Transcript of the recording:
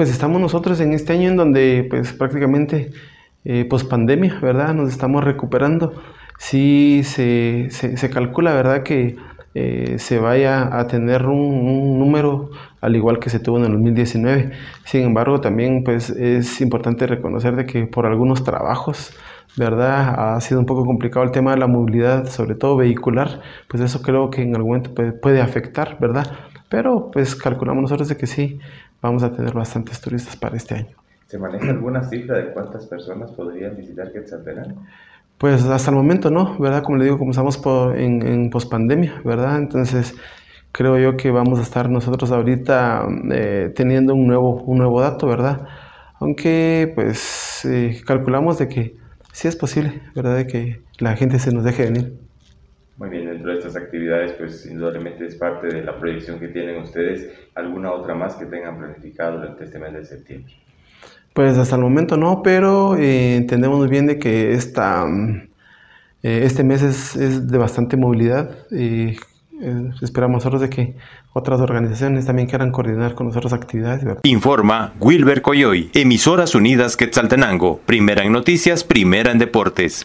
pues estamos nosotros en este año en donde pues prácticamente eh, post pandemia, ¿verdad? Nos estamos recuperando. Sí se, se, calcula, ¿verdad? Que eh, se vaya a tener un, número al igual que se tuvo en el 2019. Sin embargo, también pues es importante reconocer de que por algunos trabajos, ¿verdad? Ha sido un poco complicado el tema de la movilidad, sobre todo vehicular, pues eso creo que en algún momento puede, puede afectar, ¿verdad? Pero pues calculamos nosotros de que sí, vamos a tener bastantes turistas para este año. ¿Se maneja alguna cifra de cuántas personas podrían visitar Quetzaltenango? Pues hasta el momento no, ¿verdad? Como le digo, comenzamos por, en, en pospandemia, ¿verdad? Entonces creo yo que vamos a estar nosotros ahorita eh, teniendo un nuevo, un nuevo dato, ¿verdad? Aunque pues eh, calculamos de que sí es posible, ¿verdad? De que la gente se nos deje venir. Muy bien, dentro de estas actividades, pues indudablemente es parte de la proyección que tienen ustedes. ¿Alguna otra más que tengan planificado durante este mes de septiembre? Pues hasta el momento no, pero eh, entendemos bien de que esta, mm, eh, este mes es, de bastante movilidad y eh, esperamos nosotros de que otras organizaciones también quieran coordinar con nosotros actividades. Informa Wilber Coyoy, Emisoras Unidas Quetzaltenango, primera en noticias, primera en deportes.